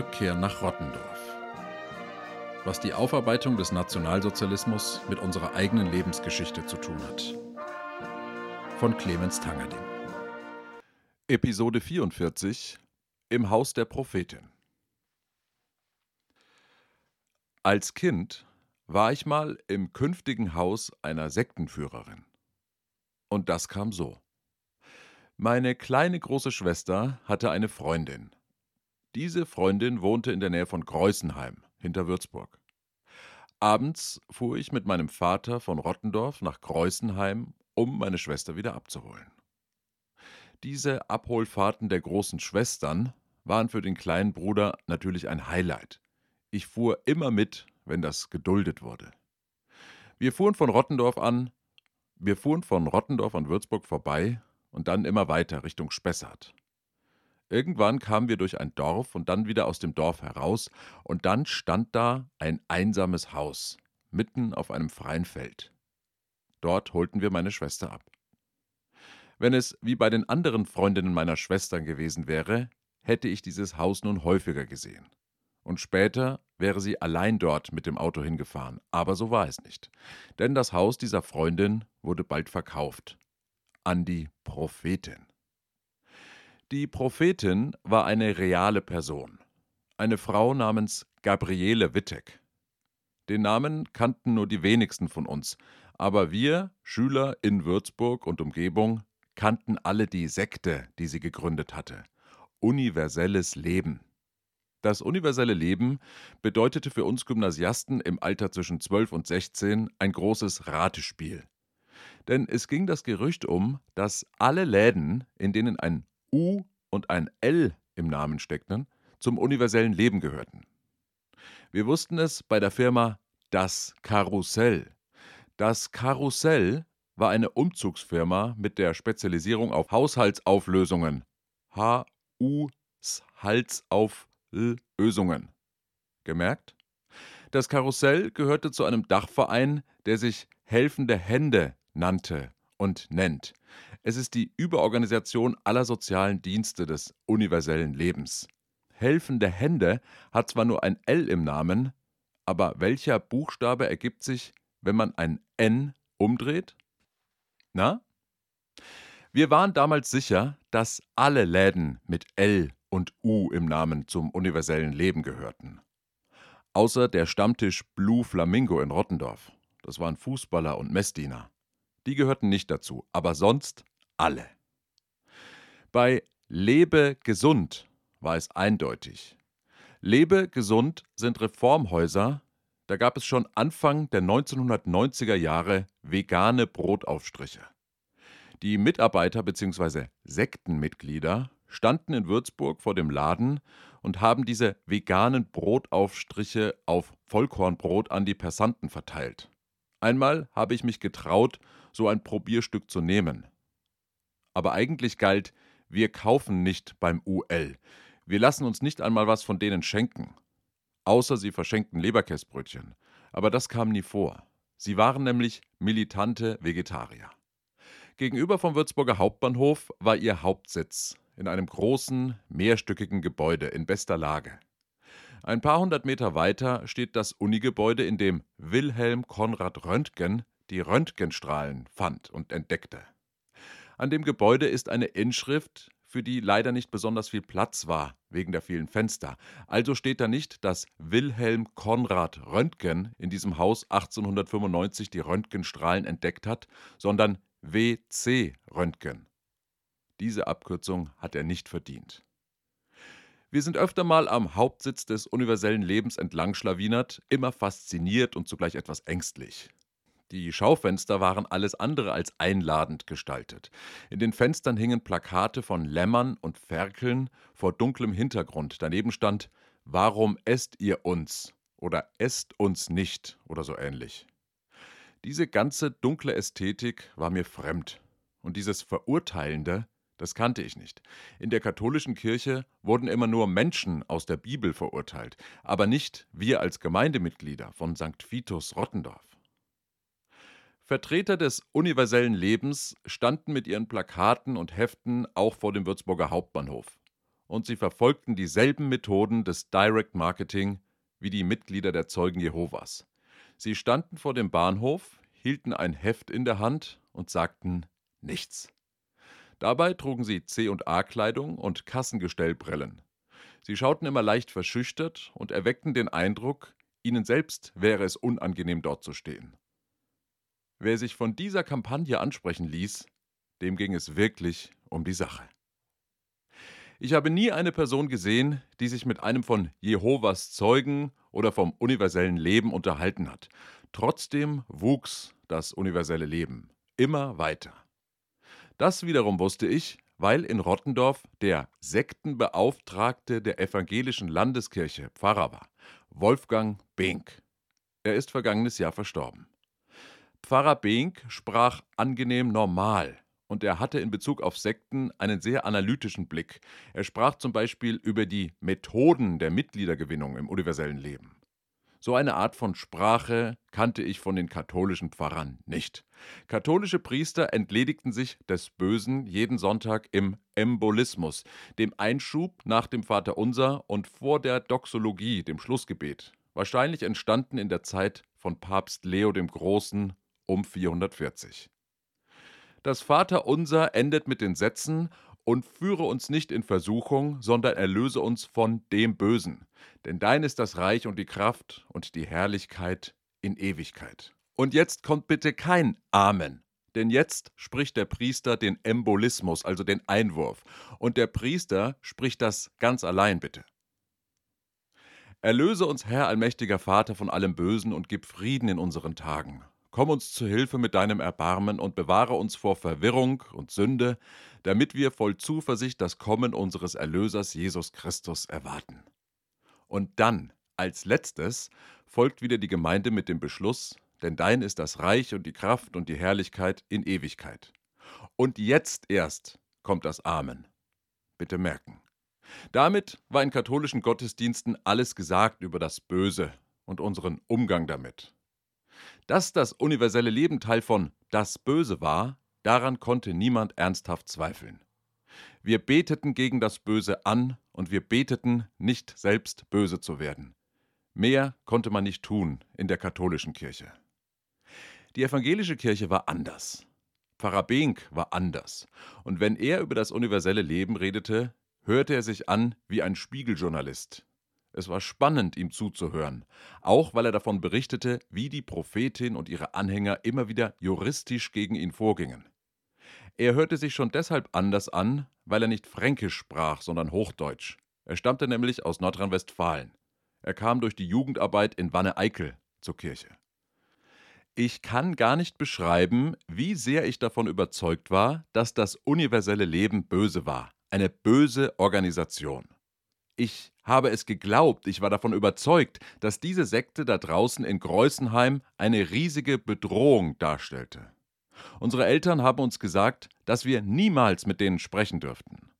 Rückkehr nach Rottendorf. Was die Aufarbeitung des Nationalsozialismus mit unserer eigenen Lebensgeschichte zu tun hat. Von Clemens Tangerding. Episode 44 Im Haus der Prophetin. Als Kind war ich mal im künftigen Haus einer Sektenführerin. Und das kam so. Meine kleine große Schwester hatte eine Freundin. Diese Freundin wohnte in der Nähe von Greußenheim, hinter Würzburg. Abends fuhr ich mit meinem Vater von Rottendorf nach Greußenheim, um meine Schwester wieder abzuholen. Diese Abholfahrten der großen Schwestern waren für den kleinen Bruder natürlich ein Highlight. Ich fuhr immer mit, wenn das geduldet wurde. Wir fuhren von Rottendorf an, wir fuhren von Rottendorf an Würzburg vorbei und dann immer weiter Richtung Spessart. Irgendwann kamen wir durch ein Dorf und dann wieder aus dem Dorf heraus, und dann stand da ein einsames Haus, mitten auf einem freien Feld. Dort holten wir meine Schwester ab. Wenn es wie bei den anderen Freundinnen meiner Schwestern gewesen wäre, hätte ich dieses Haus nun häufiger gesehen. Und später wäre sie allein dort mit dem Auto hingefahren, aber so war es nicht. Denn das Haus dieser Freundin wurde bald verkauft an die Prophetin. Die Prophetin war eine reale Person, eine Frau namens Gabriele Wittek. Den Namen kannten nur die wenigsten von uns, aber wir, Schüler in Würzburg und Umgebung, kannten alle die Sekte, die sie gegründet hatte. Universelles Leben. Das universelle Leben bedeutete für uns Gymnasiasten im Alter zwischen 12 und 16 ein großes Ratespiel. Denn es ging das Gerücht um, dass alle Läden, in denen ein U und ein L im Namen steckten, zum universellen Leben gehörten. Wir wussten es bei der Firma Das Karussell. Das Karussell war eine Umzugsfirma mit der Spezialisierung auf Haushaltsauflösungen. H-U Halsauflösungen. Gemerkt? Das Karussell gehörte zu einem Dachverein, der sich Helfende Hände nannte und nennt. Es ist die Überorganisation aller sozialen Dienste des universellen Lebens. Helfende Hände hat zwar nur ein L im Namen, aber welcher Buchstabe ergibt sich, wenn man ein N umdreht? Na? Wir waren damals sicher, dass alle Läden mit L und U im Namen zum universellen Leben gehörten. Außer der Stammtisch Blue Flamingo in Rottendorf. Das waren Fußballer und Messdiener. Die gehörten nicht dazu, aber sonst alle. Bei Lebe gesund war es eindeutig. Lebe gesund sind Reformhäuser, da gab es schon Anfang der 1990er Jahre vegane Brotaufstriche. Die Mitarbeiter bzw. Sektenmitglieder standen in Würzburg vor dem Laden und haben diese veganen Brotaufstriche auf Vollkornbrot an die Passanten verteilt. Einmal habe ich mich getraut so ein Probierstück zu nehmen. Aber eigentlich galt, wir kaufen nicht beim UL. Wir lassen uns nicht einmal was von denen schenken. Außer sie verschenkten Leberkäsbrötchen. Aber das kam nie vor. Sie waren nämlich militante Vegetarier. Gegenüber vom Würzburger Hauptbahnhof war ihr Hauptsitz in einem großen, mehrstöckigen Gebäude in bester Lage. Ein paar hundert Meter weiter steht das Unigebäude, in dem Wilhelm Konrad Röntgen die Röntgenstrahlen fand und entdeckte. An dem Gebäude ist eine Inschrift, für die leider nicht besonders viel Platz war, wegen der vielen Fenster. Also steht da nicht, dass Wilhelm Konrad Röntgen in diesem Haus 1895 die Röntgenstrahlen entdeckt hat, sondern W.C. Röntgen. Diese Abkürzung hat er nicht verdient. Wir sind öfter mal am Hauptsitz des universellen Lebens entlang schlawinert, immer fasziniert und zugleich etwas ängstlich. Die Schaufenster waren alles andere als einladend gestaltet. In den Fenstern hingen Plakate von Lämmern und Ferkeln vor dunklem Hintergrund. Daneben stand Warum esst ihr uns? oder Esst uns nicht oder so ähnlich. Diese ganze dunkle Ästhetik war mir fremd. Und dieses Verurteilende, das kannte ich nicht. In der katholischen Kirche wurden immer nur Menschen aus der Bibel verurteilt, aber nicht wir als Gemeindemitglieder von St. Vitus Rottendorf. Vertreter des universellen Lebens standen mit ihren Plakaten und Heften auch vor dem Würzburger Hauptbahnhof. und sie verfolgten dieselben Methoden des Direct Marketing wie die Mitglieder der Zeugen Jehovas. Sie standen vor dem Bahnhof, hielten ein Heft in der Hand und sagten nichts. Dabei trugen sie C&A-Kleidung und Kassengestellbrillen. Sie schauten immer leicht verschüchtert und erweckten den Eindruck, ihnen selbst wäre es unangenehm dort zu stehen. Wer sich von dieser Kampagne ansprechen ließ, dem ging es wirklich um die Sache. Ich habe nie eine Person gesehen, die sich mit einem von Jehovas Zeugen oder vom universellen Leben unterhalten hat. Trotzdem wuchs das universelle Leben immer weiter. Das wiederum wusste ich, weil in Rottendorf der Sektenbeauftragte der evangelischen Landeskirche Pfarrer war, Wolfgang Behnk. Er ist vergangenes Jahr verstorben. Pfarrer Behnk sprach angenehm normal und er hatte in Bezug auf Sekten einen sehr analytischen Blick. Er sprach zum Beispiel über die Methoden der Mitgliedergewinnung im universellen Leben. So eine Art von Sprache kannte ich von den katholischen Pfarrern nicht. Katholische Priester entledigten sich des Bösen jeden Sonntag im Embolismus, dem Einschub nach dem Vaterunser und vor der Doxologie, dem Schlussgebet, wahrscheinlich entstanden in der Zeit von Papst Leo dem Großen um 440. Das Vaterunser endet mit den Sätzen und führe uns nicht in Versuchung, sondern erlöse uns von dem Bösen. Denn dein ist das Reich und die Kraft und die Herrlichkeit in Ewigkeit. Und jetzt kommt bitte kein Amen. Denn jetzt spricht der Priester den Embolismus, also den Einwurf. Und der Priester spricht das ganz allein bitte. Erlöse uns, Herr allmächtiger Vater, von allem Bösen und gib Frieden in unseren Tagen. Komm uns zu Hilfe mit deinem Erbarmen und bewahre uns vor Verwirrung und Sünde, damit wir voll Zuversicht das Kommen unseres Erlösers Jesus Christus erwarten. Und dann, als letztes, folgt wieder die Gemeinde mit dem Beschluss, denn dein ist das Reich und die Kraft und die Herrlichkeit in Ewigkeit. Und jetzt erst kommt das Amen. Bitte merken. Damit war in katholischen Gottesdiensten alles gesagt über das Böse und unseren Umgang damit. Dass das universelle Leben Teil von das Böse war, daran konnte niemand ernsthaft zweifeln. Wir beteten gegen das Böse an und wir beteten, nicht selbst böse zu werden. Mehr konnte man nicht tun in der katholischen Kirche. Die evangelische Kirche war anders. Pfarrer Behnk war anders. Und wenn er über das universelle Leben redete, hörte er sich an wie ein Spiegeljournalist, es war spannend, ihm zuzuhören, auch weil er davon berichtete, wie die Prophetin und ihre Anhänger immer wieder juristisch gegen ihn vorgingen. Er hörte sich schon deshalb anders an, weil er nicht Fränkisch sprach, sondern Hochdeutsch. Er stammte nämlich aus Nordrhein-Westfalen. Er kam durch die Jugendarbeit in Wanne-Eickel zur Kirche. Ich kann gar nicht beschreiben, wie sehr ich davon überzeugt war, dass das universelle Leben böse war, eine böse Organisation. Ich habe es geglaubt, ich war davon überzeugt, dass diese Sekte da draußen in Greußenheim eine riesige Bedrohung darstellte. Unsere Eltern haben uns gesagt, dass wir niemals mit denen sprechen dürften.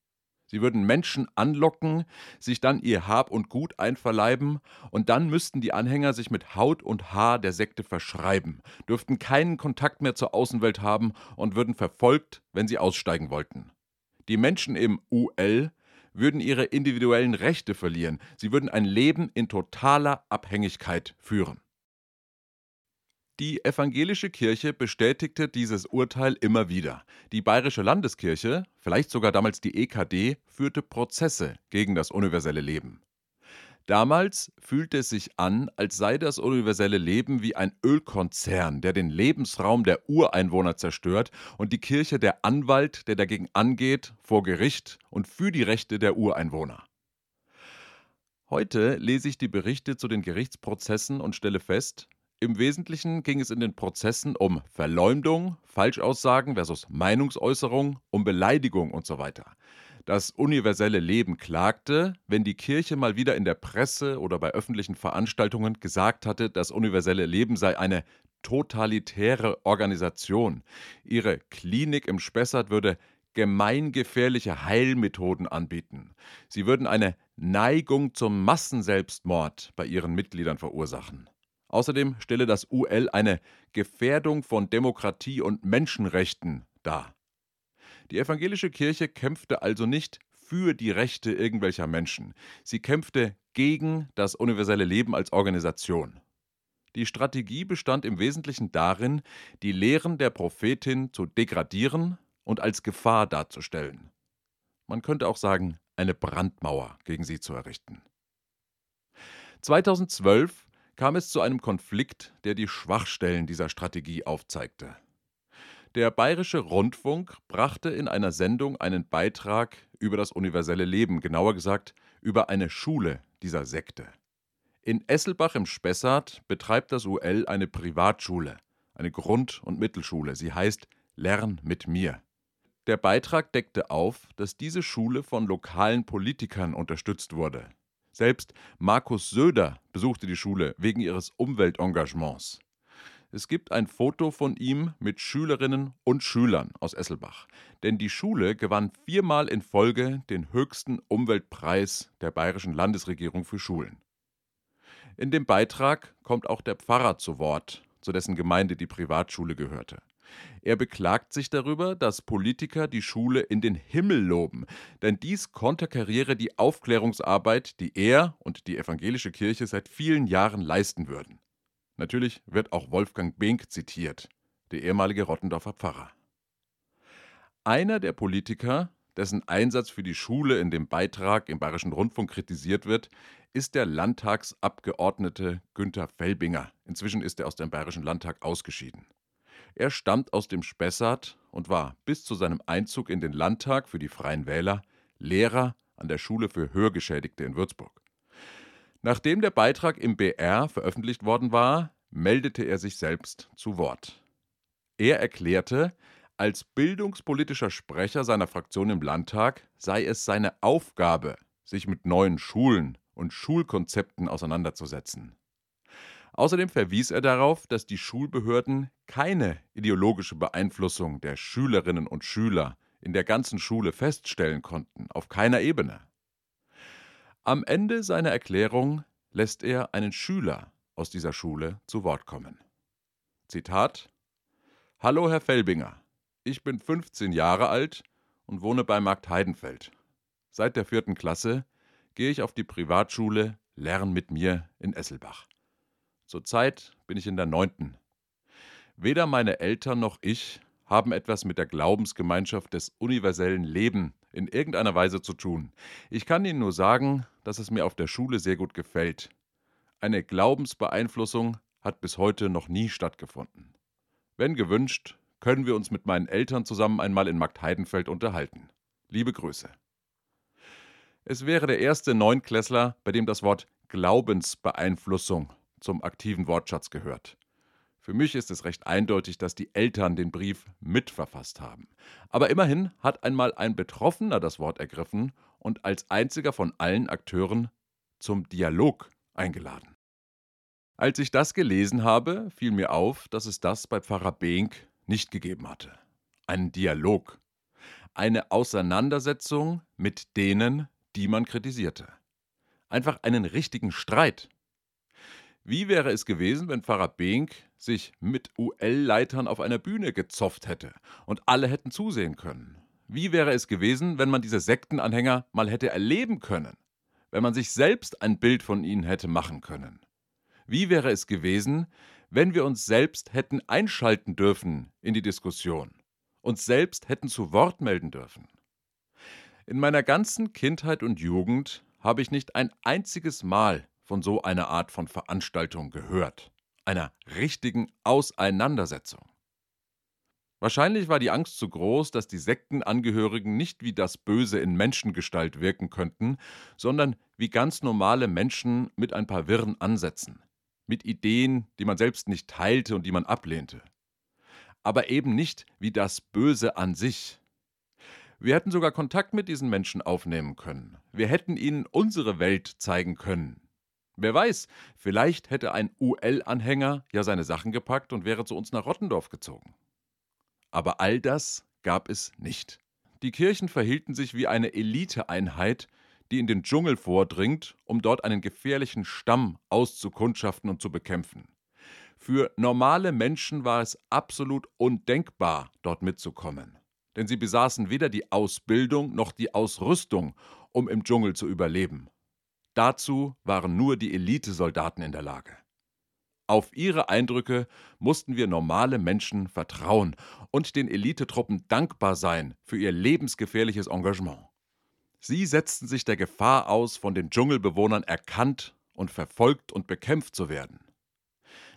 Sie würden Menschen anlocken, sich dann ihr Hab und Gut einverleiben, und dann müssten die Anhänger sich mit Haut und Haar der Sekte verschreiben, dürften keinen Kontakt mehr zur Außenwelt haben und würden verfolgt, wenn sie aussteigen wollten. Die Menschen im UL würden ihre individuellen Rechte verlieren. Sie würden ein Leben in totaler Abhängigkeit führen. Die evangelische Kirche bestätigte dieses Urteil immer wieder. Die Bayerische Landeskirche, vielleicht sogar damals die EKD, führte Prozesse gegen das universelle Leben. Damals fühlte es sich an, als sei das universelle Leben wie ein Ölkonzern, der den Lebensraum der Ureinwohner zerstört und die Kirche der Anwalt, der dagegen angeht, vor Gericht und für die Rechte der Ureinwohner. Heute lese ich die Berichte zu den Gerichtsprozessen und stelle fest, im Wesentlichen ging es in den Prozessen um Verleumdung, Falschaussagen versus Meinungsäußerung, um Beleidigung und so weiter. Das universelle Leben klagte, wenn die Kirche mal wieder in der Presse oder bei öffentlichen Veranstaltungen gesagt hatte, das universelle Leben sei eine totalitäre Organisation. Ihre Klinik im Spessart würde gemeingefährliche Heilmethoden anbieten. Sie würden eine Neigung zum Massenselbstmord bei ihren Mitgliedern verursachen. Außerdem stelle das UL eine Gefährdung von Demokratie und Menschenrechten dar. Die evangelische Kirche kämpfte also nicht für die Rechte irgendwelcher Menschen. Sie kämpfte gegen das universelle Leben als Organisation. Die Strategie bestand im Wesentlichen darin, die Lehren der Prophetin zu degradieren und als Gefahr darzustellen. Man könnte auch sagen, eine Brandmauer gegen sie zu errichten. 2012 kam es zu einem Konflikt, der die Schwachstellen dieser Strategie aufzeigte. Der Bayerische Rundfunk brachte in einer Sendung einen Beitrag über das universelle Leben, genauer gesagt über eine Schule dieser Sekte. In Esselbach im Spessart betreibt das UL eine Privatschule, eine Grund- und Mittelschule. Sie heißt Lern mit mir. Der Beitrag deckte auf, dass diese Schule von lokalen Politikern unterstützt wurde. Selbst Markus Söder besuchte die Schule wegen ihres Umweltengagements. Es gibt ein Foto von ihm mit Schülerinnen und Schülern aus Esselbach. Denn die Schule gewann viermal in Folge den höchsten Umweltpreis der bayerischen Landesregierung für Schulen. In dem Beitrag kommt auch der Pfarrer zu Wort, zu dessen Gemeinde die Privatschule gehörte. Er beklagt sich darüber, dass Politiker die Schule in den Himmel loben, denn dies konterkariere die Aufklärungsarbeit, die er und die evangelische Kirche seit vielen Jahren leisten würden. Natürlich wird auch Wolfgang Behnk zitiert, der ehemalige Rottendorfer Pfarrer. Einer der Politiker, dessen Einsatz für die Schule in dem Beitrag im Bayerischen Rundfunk kritisiert wird, ist der Landtagsabgeordnete Günther Felbinger. Inzwischen ist er aus dem Bayerischen Landtag ausgeschieden. Er stammt aus dem Spessart und war bis zu seinem Einzug in den Landtag für die Freien Wähler Lehrer an der Schule für Hörgeschädigte in Würzburg. Nachdem der Beitrag im BR veröffentlicht worden war, meldete er sich selbst zu Wort. Er erklärte, als bildungspolitischer Sprecher seiner Fraktion im Landtag sei es seine Aufgabe, sich mit neuen Schulen und Schulkonzepten auseinanderzusetzen. Außerdem verwies er darauf, dass die Schulbehörden keine ideologische Beeinflussung der Schülerinnen und Schüler in der ganzen Schule feststellen konnten, auf keiner Ebene. Am Ende seiner Erklärung lässt er einen Schüler aus dieser Schule zu Wort kommen. Zitat Hallo, Herr Felbinger. Ich bin 15 Jahre alt und wohne bei Markt Heidenfeld. Seit der vierten Klasse gehe ich auf die Privatschule Lern mit mir in Esselbach. Zurzeit bin ich in der neunten. Weder meine Eltern noch ich haben etwas mit der Glaubensgemeinschaft des universellen Leben in irgendeiner Weise zu tun. Ich kann Ihnen nur sagen, dass es mir auf der Schule sehr gut gefällt. Eine Glaubensbeeinflussung hat bis heute noch nie stattgefunden. Wenn gewünscht, können wir uns mit meinen Eltern zusammen einmal in Marktheidenfeld unterhalten. Liebe Grüße. Es wäre der erste Neunklässler, bei dem das Wort Glaubensbeeinflussung zum aktiven Wortschatz gehört. Für mich ist es recht eindeutig, dass die Eltern den Brief mitverfasst haben. Aber immerhin hat einmal ein Betroffener das Wort ergriffen und als einziger von allen Akteuren zum Dialog eingeladen. Als ich das gelesen habe, fiel mir auf, dass es das bei Pfarrer Behnk nicht gegeben hatte. Einen Dialog. Eine Auseinandersetzung mit denen, die man kritisierte. Einfach einen richtigen Streit. Wie wäre es gewesen, wenn Pfarrer Behnk sich mit UL-Leitern auf einer Bühne gezopft hätte und alle hätten zusehen können? Wie wäre es gewesen, wenn man diese Sektenanhänger mal hätte erleben können? Wenn man sich selbst ein Bild von ihnen hätte machen können? Wie wäre es gewesen, wenn wir uns selbst hätten einschalten dürfen in die Diskussion, uns selbst hätten zu Wort melden dürfen? In meiner ganzen Kindheit und Jugend habe ich nicht ein einziges Mal von so einer Art von Veranstaltung gehört, einer richtigen Auseinandersetzung. Wahrscheinlich war die Angst zu groß, dass die Sektenangehörigen nicht wie das Böse in Menschengestalt wirken könnten, sondern wie ganz normale Menschen mit ein paar wirren Ansätzen, mit Ideen, die man selbst nicht teilte und die man ablehnte. Aber eben nicht wie das Böse an sich. Wir hätten sogar Kontakt mit diesen Menschen aufnehmen können. Wir hätten ihnen unsere Welt zeigen können, Wer weiß, vielleicht hätte ein UL-Anhänger ja seine Sachen gepackt und wäre zu uns nach Rottendorf gezogen. Aber all das gab es nicht. Die Kirchen verhielten sich wie eine Eliteeinheit, die in den Dschungel vordringt, um dort einen gefährlichen Stamm auszukundschaften und zu bekämpfen. Für normale Menschen war es absolut undenkbar, dort mitzukommen. denn sie besaßen weder die Ausbildung noch die Ausrüstung, um im Dschungel zu überleben. Dazu waren nur die Elitesoldaten in der Lage. Auf ihre Eindrücke mussten wir normale Menschen vertrauen und den Elitetruppen dankbar sein für ihr lebensgefährliches Engagement. Sie setzten sich der Gefahr aus, von den Dschungelbewohnern erkannt und verfolgt und bekämpft zu werden.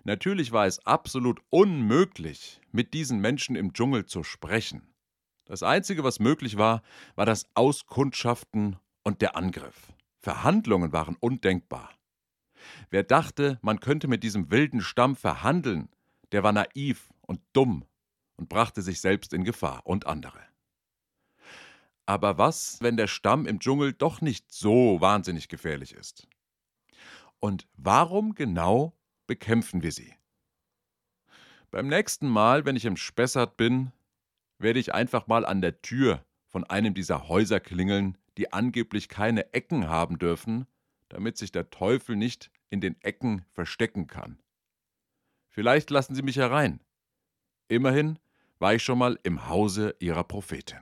Natürlich war es absolut unmöglich, mit diesen Menschen im Dschungel zu sprechen. Das Einzige, was möglich war, war das Auskundschaften und der Angriff. Verhandlungen waren undenkbar. Wer dachte, man könnte mit diesem wilden Stamm verhandeln, der war naiv und dumm und brachte sich selbst in Gefahr und andere. Aber was, wenn der Stamm im Dschungel doch nicht so wahnsinnig gefährlich ist? Und warum genau bekämpfen wir sie? Beim nächsten Mal, wenn ich im Spessart bin, werde ich einfach mal an der Tür von einem dieser Häuser klingeln, die angeblich keine Ecken haben dürfen, damit sich der Teufel nicht in den Ecken verstecken kann. Vielleicht lassen Sie mich herein. Immerhin war ich schon mal im Hause Ihrer Prophetin.